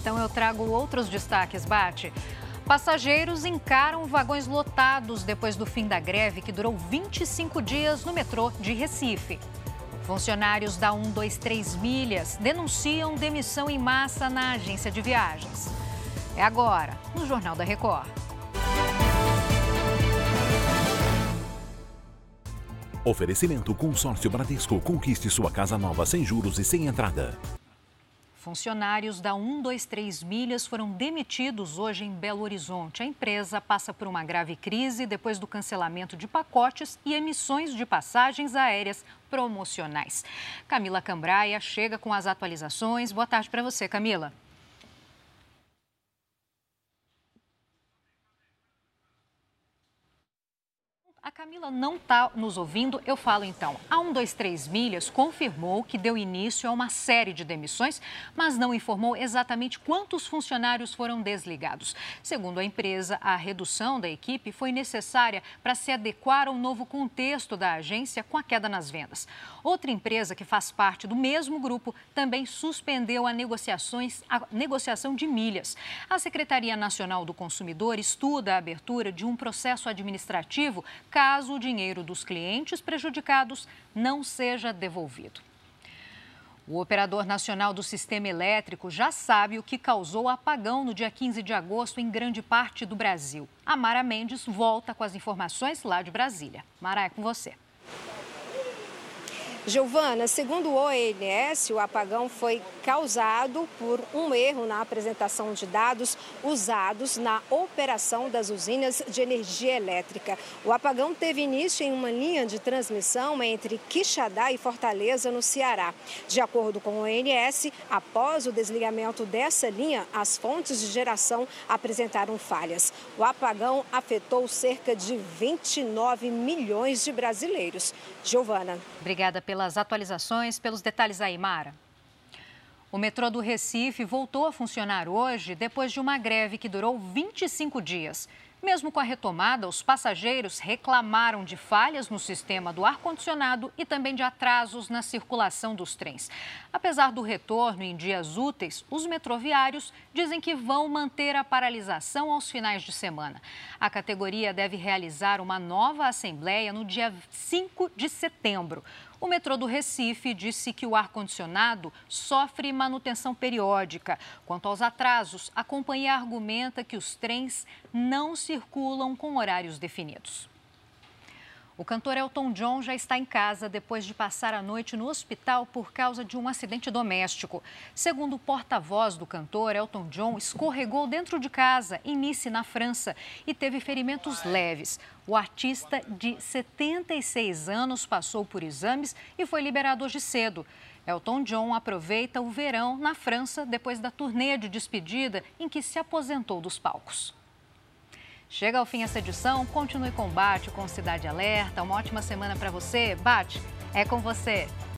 Então eu trago outros destaques, Bate. Passageiros encaram vagões lotados depois do fim da greve que durou 25 dias no metrô de Recife. Funcionários da 123 Milhas denunciam demissão em massa na agência de viagens. É agora, no Jornal da Record. Oferecimento Consórcio Bradesco. Conquiste sua casa nova sem juros e sem entrada. Funcionários da 123 Milhas foram demitidos hoje em Belo Horizonte. A empresa passa por uma grave crise depois do cancelamento de pacotes e emissões de passagens aéreas promocionais. Camila Cambraia chega com as atualizações. Boa tarde para você, Camila. A Camila não está nos ouvindo, eu falo então. A 123 Milhas confirmou que deu início a uma série de demissões, mas não informou exatamente quantos funcionários foram desligados. Segundo a empresa, a redução da equipe foi necessária para se adequar ao novo contexto da agência com a queda nas vendas. Outra empresa que faz parte do mesmo grupo também suspendeu a, negociações, a negociação de milhas. A Secretaria Nacional do Consumidor estuda a abertura de um processo administrativo caso o dinheiro dos clientes prejudicados não seja devolvido. O operador nacional do sistema elétrico já sabe o que causou o apagão no dia 15 de agosto em grande parte do Brasil. A Mara Mendes volta com as informações lá de Brasília. Mara, é com você. Giovana, segundo o ONS, o apagão foi causado por um erro na apresentação de dados usados na operação das usinas de energia elétrica. O apagão teve início em uma linha de transmissão entre Quixadá e Fortaleza, no Ceará. De acordo com o ONS, após o desligamento dessa linha, as fontes de geração apresentaram falhas. O apagão afetou cerca de 29 milhões de brasileiros. Giovana. Obrigada pelas atualizações, pelos detalhes aí, Mara. O metrô do Recife voltou a funcionar hoje depois de uma greve que durou 25 dias. Mesmo com a retomada, os passageiros reclamaram de falhas no sistema do ar-condicionado e também de atrasos na circulação dos trens. Apesar do retorno em dias úteis, os metroviários dizem que vão manter a paralisação aos finais de semana. A categoria deve realizar uma nova assembleia no dia 5 de setembro. O metrô do Recife disse que o ar-condicionado sofre manutenção periódica. Quanto aos atrasos, a companhia argumenta que os trens não circulam com horários definidos. O cantor Elton John já está em casa depois de passar a noite no hospital por causa de um acidente doméstico. Segundo o porta-voz do cantor, Elton John escorregou dentro de casa em Nice, na França, e teve ferimentos leves. O artista de 76 anos passou por exames e foi liberado hoje cedo. Elton John aproveita o verão na França depois da turnê de despedida em que se aposentou dos palcos. Chega ao fim essa edição, continue com o Bate, com Cidade Alerta. Uma ótima semana para você. Bate, é com você.